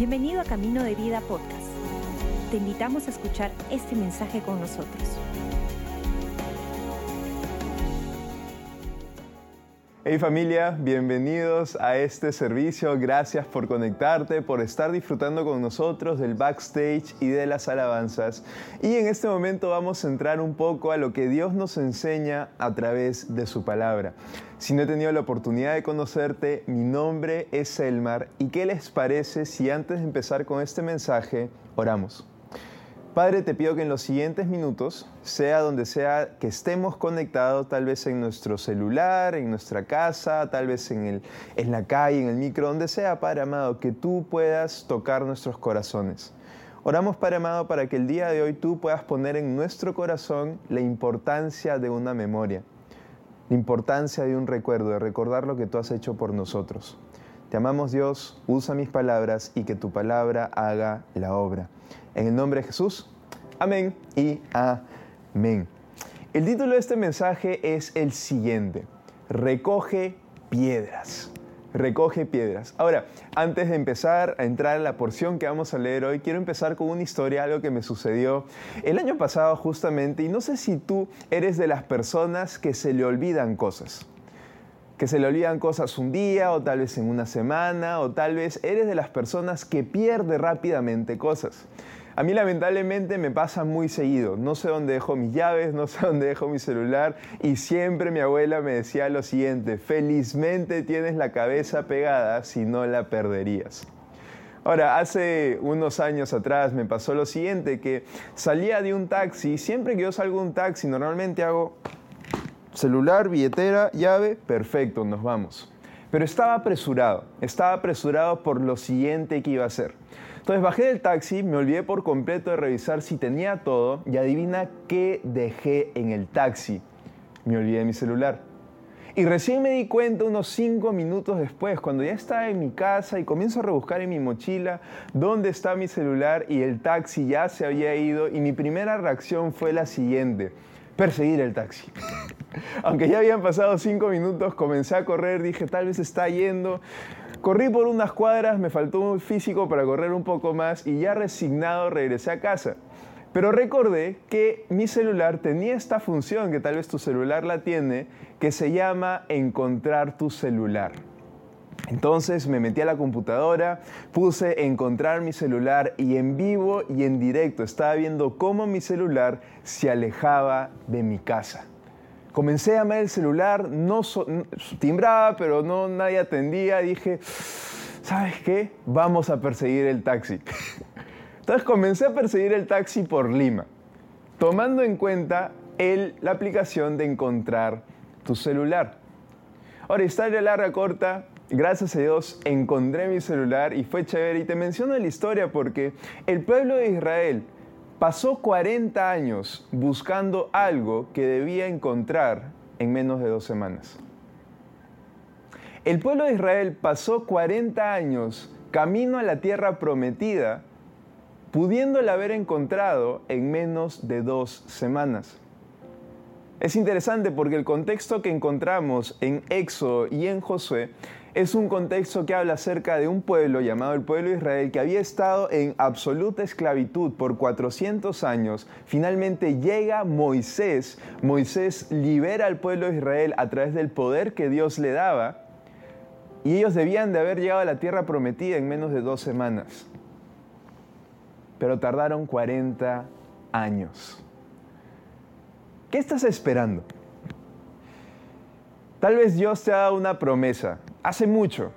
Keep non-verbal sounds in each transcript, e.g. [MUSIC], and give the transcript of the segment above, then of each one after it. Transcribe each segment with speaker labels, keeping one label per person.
Speaker 1: Bienvenido a Camino de Vida Podcast. Te invitamos a escuchar este mensaje con nosotros.
Speaker 2: Hey familia, bienvenidos a este servicio. Gracias por conectarte, por estar disfrutando con nosotros del backstage y de las alabanzas. Y en este momento vamos a entrar un poco a lo que Dios nos enseña a través de su palabra. Si no he tenido la oportunidad de conocerte, mi nombre es Elmar y ¿qué les parece si antes de empezar con este mensaje oramos? Padre, te pido que en los siguientes minutos, sea donde sea que estemos conectados, tal vez en nuestro celular, en nuestra casa, tal vez en, el, en la calle, en el micro, donde sea, Padre amado, que tú puedas tocar nuestros corazones. Oramos, Padre amado, para que el día de hoy tú puedas poner en nuestro corazón la importancia de una memoria, la importancia de un recuerdo, de recordar lo que tú has hecho por nosotros. Te amamos Dios, usa mis palabras y que tu palabra haga la obra. En el nombre de Jesús, amén y amén. El título de este mensaje es el siguiente, recoge piedras. Recoge piedras. Ahora, antes de empezar a entrar en la porción que vamos a leer hoy, quiero empezar con una historia, algo que me sucedió el año pasado justamente, y no sé si tú eres de las personas que se le olvidan cosas que se le olvidan cosas un día o tal vez en una semana o tal vez eres de las personas que pierde rápidamente cosas. A mí lamentablemente me pasa muy seguido. No sé dónde dejo mis llaves, no sé dónde dejo mi celular y siempre mi abuela me decía lo siguiente, felizmente tienes la cabeza pegada si no la perderías. Ahora, hace unos años atrás me pasó lo siguiente, que salía de un taxi, siempre que yo salgo de un taxi normalmente hago celular, billetera, llave, perfecto, nos vamos. Pero estaba apresurado, estaba apresurado por lo siguiente que iba a hacer. Entonces bajé del taxi, me olvidé por completo de revisar si tenía todo y adivina qué dejé en el taxi. Me olvidé mi celular. Y recién me di cuenta unos cinco minutos después, cuando ya estaba en mi casa y comienzo a rebuscar en mi mochila dónde está mi celular y el taxi ya se había ido y mi primera reacción fue la siguiente perseguir el taxi. [LAUGHS] Aunque ya habían pasado cinco minutos, comencé a correr, dije, tal vez está yendo. Corrí por unas cuadras, me faltó un físico para correr un poco más y ya resignado regresé a casa. Pero recordé que mi celular tenía esta función, que tal vez tu celular la tiene, que se llama encontrar tu celular. Entonces me metí a la computadora, puse encontrar mi celular y en vivo y en directo estaba viendo cómo mi celular se alejaba de mi casa. Comencé a llamar el celular, no timbraba, pero no nadie atendía. Dije, ¿sabes qué? Vamos a perseguir el taxi. [LAUGHS] Entonces comencé a perseguir el taxi por Lima, tomando en cuenta la aplicación de encontrar tu celular. Ahora, historia larga, corta, gracias a Dios encontré mi celular y fue chévere. Y te menciono la historia porque el pueblo de Israel pasó 40 años buscando algo que debía encontrar en menos de dos semanas. El pueblo de Israel pasó 40 años camino a la tierra prometida, pudiéndola haber encontrado en menos de dos semanas. Es interesante porque el contexto que encontramos en Éxodo y en Josué es un contexto que habla acerca de un pueblo llamado el pueblo de Israel que había estado en absoluta esclavitud por 400 años. Finalmente llega Moisés. Moisés libera al pueblo de Israel a través del poder que Dios le daba y ellos debían de haber llegado a la tierra prometida en menos de dos semanas. Pero tardaron 40 años. ¿Qué estás esperando? Tal vez Dios te ha dado una promesa hace mucho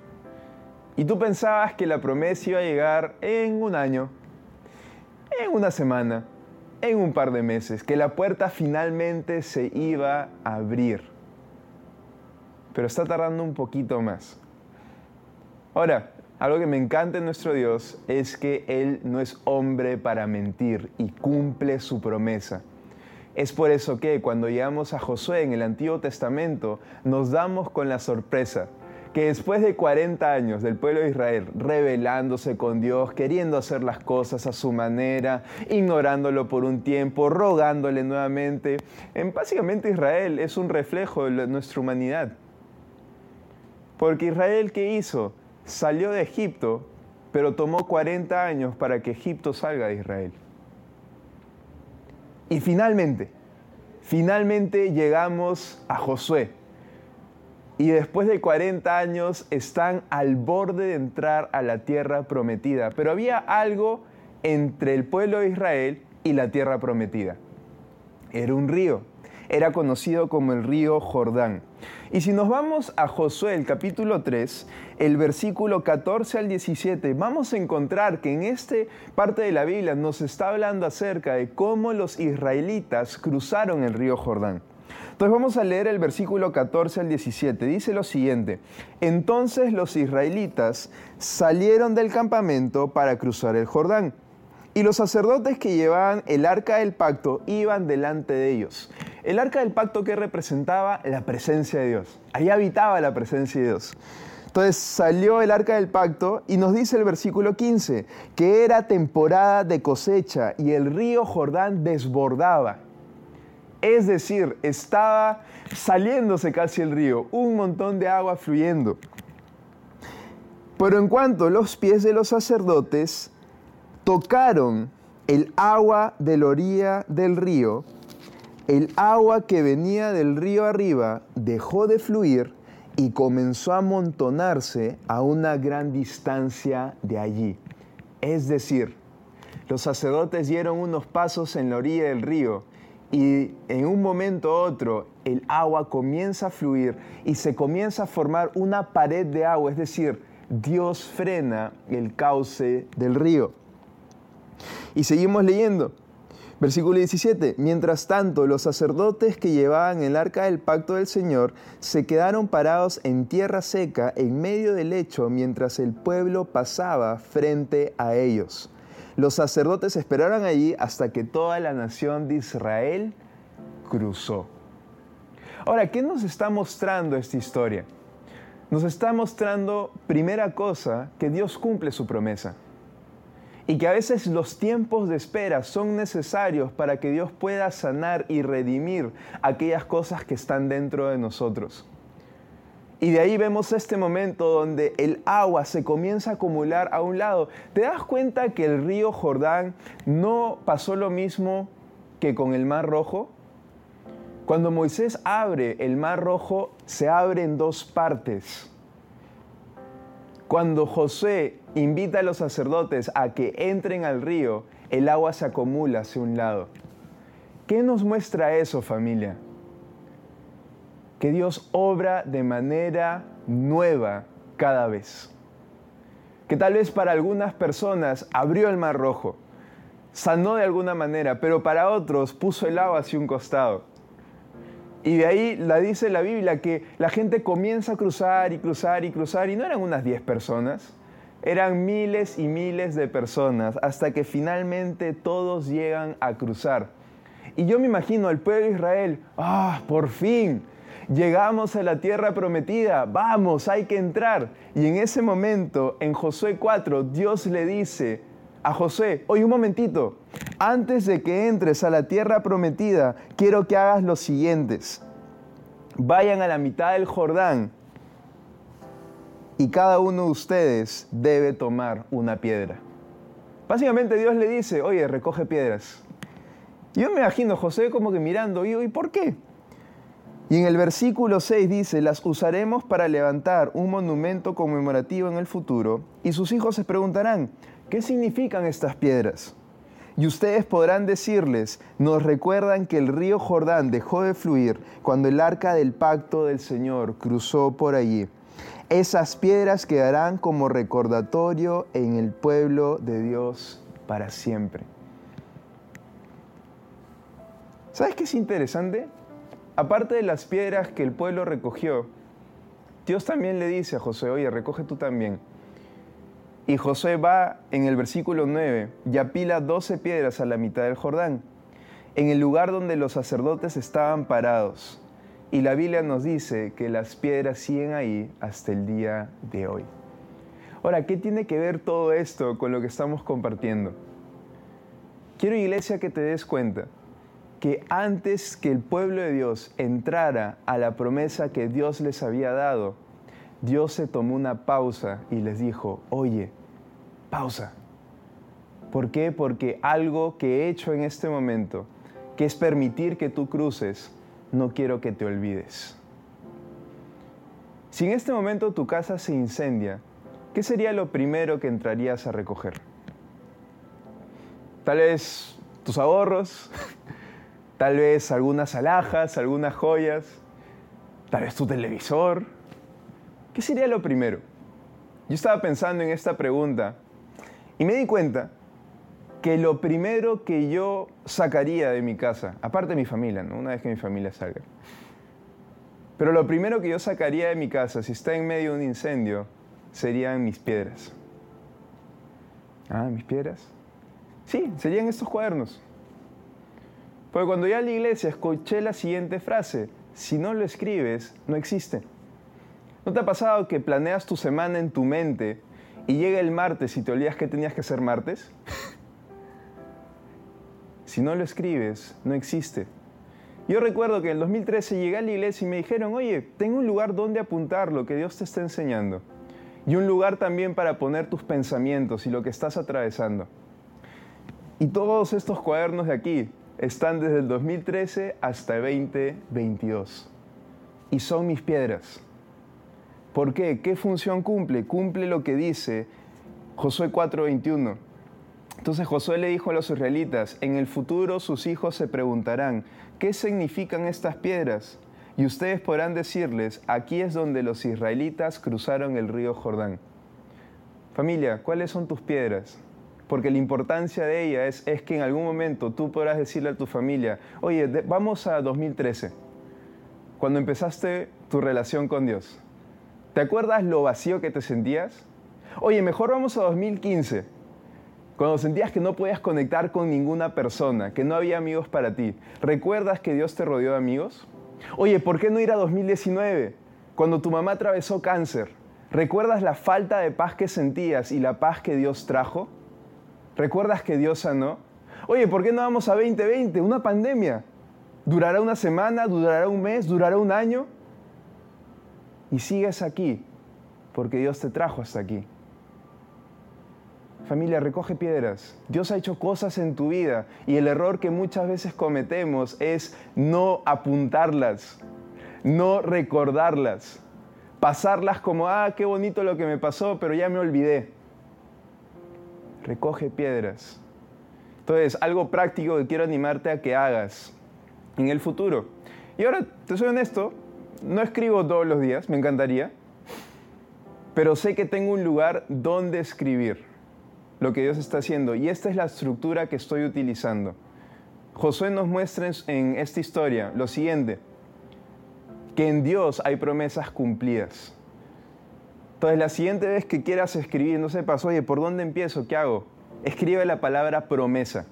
Speaker 2: y tú pensabas que la promesa iba a llegar en un año, en una semana, en un par de meses, que la puerta finalmente se iba a abrir. Pero está tardando un poquito más. Ahora, algo que me encanta en nuestro Dios es que Él no es hombre para mentir y cumple su promesa. Es por eso que cuando llegamos a Josué en el Antiguo Testamento nos damos con la sorpresa que después de 40 años del pueblo de Israel rebelándose con Dios, queriendo hacer las cosas a su manera, ignorándolo por un tiempo, rogándole nuevamente, en básicamente Israel es un reflejo de nuestra humanidad. Porque Israel, ¿qué hizo? Salió de Egipto pero tomó 40 años para que Egipto salga de Israel. Y finalmente, finalmente llegamos a Josué. Y después de 40 años están al borde de entrar a la tierra prometida. Pero había algo entre el pueblo de Israel y la tierra prometida. Era un río. Era conocido como el río Jordán. Y si nos vamos a Josué, capítulo 3, el versículo 14 al 17, vamos a encontrar que en esta parte de la Biblia nos está hablando acerca de cómo los israelitas cruzaron el río Jordán. Entonces vamos a leer el versículo 14 al 17. Dice lo siguiente, entonces los israelitas salieron del campamento para cruzar el Jordán. Y los sacerdotes que llevaban el arca del pacto iban delante de ellos. El arca del pacto que representaba la presencia de Dios. Ahí habitaba la presencia de Dios. Entonces salió el arca del pacto y nos dice el versículo 15 que era temporada de cosecha y el río Jordán desbordaba. Es decir, estaba saliéndose casi el río, un montón de agua fluyendo. Pero en cuanto los pies de los sacerdotes tocaron el agua de la orilla del río, el agua que venía del río arriba dejó de fluir y comenzó a amontonarse a una gran distancia de allí. Es decir, los sacerdotes dieron unos pasos en la orilla del río y en un momento u otro el agua comienza a fluir y se comienza a formar una pared de agua, es decir, Dios frena el cauce del río. Y seguimos leyendo. Versículo 17. Mientras tanto, los sacerdotes que llevaban el arca del pacto del Señor se quedaron parados en tierra seca en medio del lecho mientras el pueblo pasaba frente a ellos. Los sacerdotes esperaron allí hasta que toda la nación de Israel cruzó. Ahora, ¿qué nos está mostrando esta historia? Nos está mostrando, primera cosa, que Dios cumple su promesa. Y que a veces los tiempos de espera son necesarios para que Dios pueda sanar y redimir aquellas cosas que están dentro de nosotros. Y de ahí vemos este momento donde el agua se comienza a acumular a un lado. ¿Te das cuenta que el río Jordán no pasó lo mismo que con el Mar Rojo? Cuando Moisés abre el Mar Rojo, se abre en dos partes. Cuando José invita a los sacerdotes a que entren al río, el agua se acumula hacia un lado. ¿Qué nos muestra eso, familia? Que Dios obra de manera nueva cada vez. Que tal vez para algunas personas abrió el mar rojo, sanó de alguna manera, pero para otros puso el agua hacia un costado. Y de ahí la dice la Biblia que la gente comienza a cruzar y cruzar y cruzar, y no eran unas 10 personas, eran miles y miles de personas, hasta que finalmente todos llegan a cruzar. Y yo me imagino al pueblo de Israel, ah, por fin, llegamos a la tierra prometida, vamos, hay que entrar. Y en ese momento, en Josué 4, Dios le dice a José, oye un momentito, antes de que entres a la tierra prometida, quiero que hagas los siguientes. Vayan a la mitad del Jordán y cada uno de ustedes debe tomar una piedra. Básicamente Dios le dice, oye, recoge piedras. Yo me imagino a José como que mirando, y, ¿y por qué? Y en el versículo 6 dice, las usaremos para levantar un monumento conmemorativo en el futuro, y sus hijos se preguntarán, ¿qué significan estas piedras? Y ustedes podrán decirles, nos recuerdan que el río Jordán dejó de fluir cuando el arca del pacto del Señor cruzó por allí. Esas piedras quedarán como recordatorio en el pueblo de Dios para siempre. ¿Sabes qué es interesante? Aparte de las piedras que el pueblo recogió, Dios también le dice a José, oye, recoge tú también. Y José va en el versículo 9 y apila 12 piedras a la mitad del Jordán, en el lugar donde los sacerdotes estaban parados. Y la Biblia nos dice que las piedras siguen ahí hasta el día de hoy. Ahora, ¿qué tiene que ver todo esto con lo que estamos compartiendo? Quiero, iglesia, que te des cuenta que antes que el pueblo de Dios entrara a la promesa que Dios les había dado, Dios se tomó una pausa y les dijo, oye, pausa. ¿Por qué? Porque algo que he hecho en este momento, que es permitir que tú cruces, no quiero que te olvides. Si en este momento tu casa se incendia, ¿qué sería lo primero que entrarías a recoger? Tal vez tus ahorros, tal vez algunas alhajas, algunas joyas, tal vez tu televisor. ¿Qué sería lo primero? Yo estaba pensando en esta pregunta y me di cuenta que lo primero que yo sacaría de mi casa, aparte de mi familia, ¿no? una vez que mi familia salga, pero lo primero que yo sacaría de mi casa si está en medio de un incendio serían mis piedras. Ah, mis piedras. Sí, serían estos cuadernos. Porque cuando ya a la iglesia escuché la siguiente frase, si no lo escribes, no existe. ¿No te ha pasado que planeas tu semana en tu mente y llega el martes y te olvidas que tenías que hacer martes? si no lo escribes, no existe. Yo recuerdo que en el 2013 llegué a la iglesia y me dijeron, oye, tengo un lugar donde apuntar lo que Dios te está enseñando. Y un lugar también para poner tus pensamientos y lo que estás atravesando. Y todos estos cuadernos de aquí están desde el 2013 hasta el 2022. Y son mis piedras. ¿Por qué? ¿Qué función cumple? Cumple lo que dice Josué 4:21. Entonces Josué le dijo a los israelitas, en el futuro sus hijos se preguntarán, ¿qué significan estas piedras? Y ustedes podrán decirles, aquí es donde los israelitas cruzaron el río Jordán. Familia, ¿cuáles son tus piedras? Porque la importancia de ella es, es que en algún momento tú podrás decirle a tu familia, oye, vamos a 2013, cuando empezaste tu relación con Dios. ¿Te acuerdas lo vacío que te sentías? Oye, mejor vamos a 2015, cuando sentías que no podías conectar con ninguna persona, que no había amigos para ti. ¿Recuerdas que Dios te rodeó de amigos? Oye, ¿por qué no ir a 2019? Cuando tu mamá atravesó cáncer. ¿Recuerdas la falta de paz que sentías y la paz que Dios trajo? ¿Recuerdas que Dios sanó? Oye, ¿por qué no vamos a 2020? Una pandemia. ¿Durará una semana? ¿Durará un mes? ¿Durará un año? Y sigues aquí porque Dios te trajo hasta aquí. Familia, recoge piedras. Dios ha hecho cosas en tu vida y el error que muchas veces cometemos es no apuntarlas, no recordarlas, pasarlas como, ah, qué bonito lo que me pasó, pero ya me olvidé recoge piedras. Entonces, algo práctico que quiero animarte a que hagas en el futuro. Y ahora, te soy honesto, no escribo todos los días, me encantaría, pero sé que tengo un lugar donde escribir lo que Dios está haciendo y esta es la estructura que estoy utilizando. Josué nos muestra en esta historia lo siguiente, que en Dios hay promesas cumplidas. Entonces, la siguiente vez que quieras escribir, no sepas, oye, ¿por dónde empiezo? ¿Qué hago? Escribe la palabra promesa.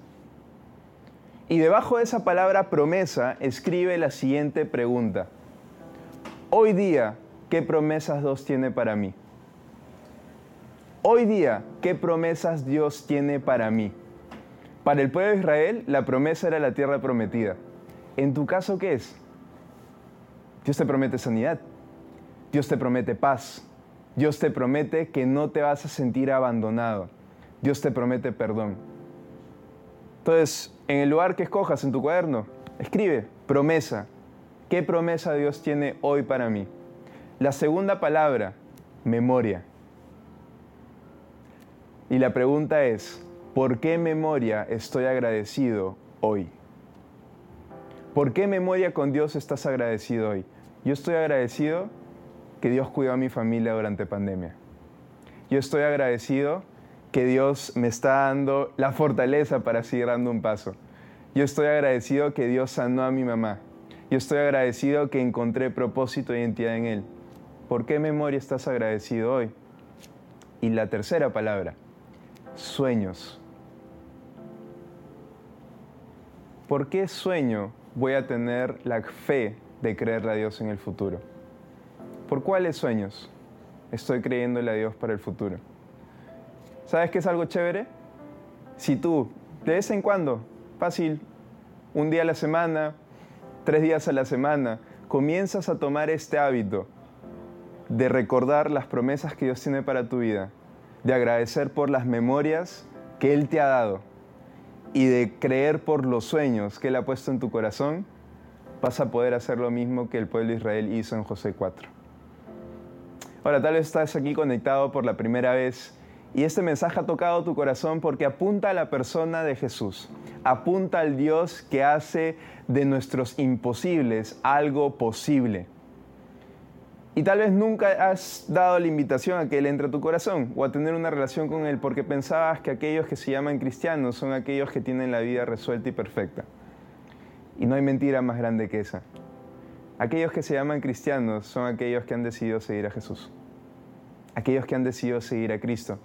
Speaker 2: Y debajo de esa palabra promesa, escribe la siguiente pregunta. Hoy día, ¿qué promesas Dios tiene para mí? Hoy día, ¿qué promesas Dios tiene para mí? Para el pueblo de Israel, la promesa era la tierra prometida. En tu caso, ¿qué es? Dios te promete sanidad. Dios te promete paz. Dios te promete que no te vas a sentir abandonado. Dios te promete perdón. Entonces, en el lugar que escojas en tu cuaderno, escribe promesa. ¿Qué promesa Dios tiene hoy para mí? La segunda palabra, memoria. Y la pregunta es, ¿por qué memoria estoy agradecido hoy? ¿Por qué memoria con Dios estás agradecido hoy? Yo estoy agradecido que Dios cuidó a mi familia durante pandemia. Yo estoy agradecido que Dios me está dando la fortaleza para seguir dando un paso. Yo estoy agradecido que Dios sanó a mi mamá. Yo estoy agradecido que encontré propósito e identidad en Él. ¿Por qué memoria estás agradecido hoy? Y la tercera palabra, sueños. ¿Por qué sueño voy a tener la fe de creerle a Dios en el futuro? ¿Por cuáles sueños estoy creyéndole a Dios para el futuro? ¿Sabes qué es algo chévere? Si tú, de vez en cuando, fácil, un día a la semana, tres días a la semana, comienzas a tomar este hábito de recordar las promesas que Dios tiene para tu vida, de agradecer por las memorias que Él te ha dado y de creer por los sueños que Él ha puesto en tu corazón, vas a poder hacer lo mismo que el pueblo de Israel hizo en José 4. Ahora, tal vez estás aquí conectado por la primera vez y este mensaje ha tocado tu corazón porque apunta a la persona de Jesús, apunta al Dios que hace de nuestros imposibles algo posible. Y tal vez nunca has dado la invitación a que Él entre a tu corazón o a tener una relación con Él porque pensabas que aquellos que se llaman cristianos son aquellos que tienen la vida resuelta y perfecta. Y no hay mentira más grande que esa. Aquellos que se llaman cristianos son aquellos que han decidido seguir a Jesús. Aquellos que han decidido seguir a Cristo.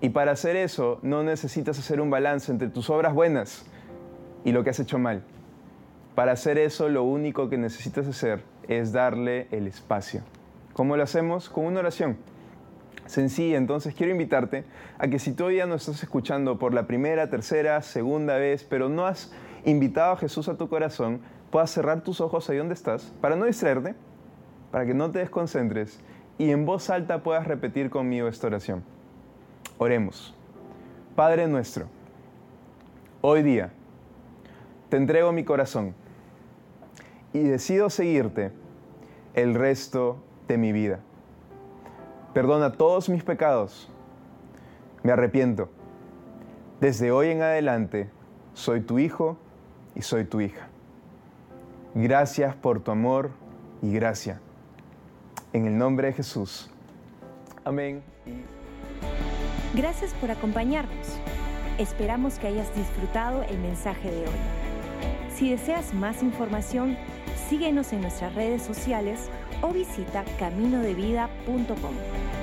Speaker 2: Y para hacer eso no necesitas hacer un balance entre tus obras buenas y lo que has hecho mal. Para hacer eso lo único que necesitas hacer es darle el espacio. ¿Cómo lo hacemos? Con una oración. Sencilla, entonces quiero invitarte a que si todavía no estás escuchando por la primera, tercera, segunda vez, pero no has invitado a Jesús a tu corazón, puedas cerrar tus ojos ahí donde estás para no distraerte, para que no te desconcentres y en voz alta puedas repetir conmigo esta oración. Oremos. Padre nuestro, hoy día te entrego mi corazón y decido seguirte el resto de mi vida. Perdona todos mis pecados. Me arrepiento. Desde hoy en adelante soy tu hijo y soy tu hija. Gracias por tu amor y gracia. En el nombre de Jesús. Amén.
Speaker 1: Gracias por acompañarnos. Esperamos que hayas disfrutado el mensaje de hoy. Si deseas más información, síguenos en nuestras redes sociales o visita caminodevida.com.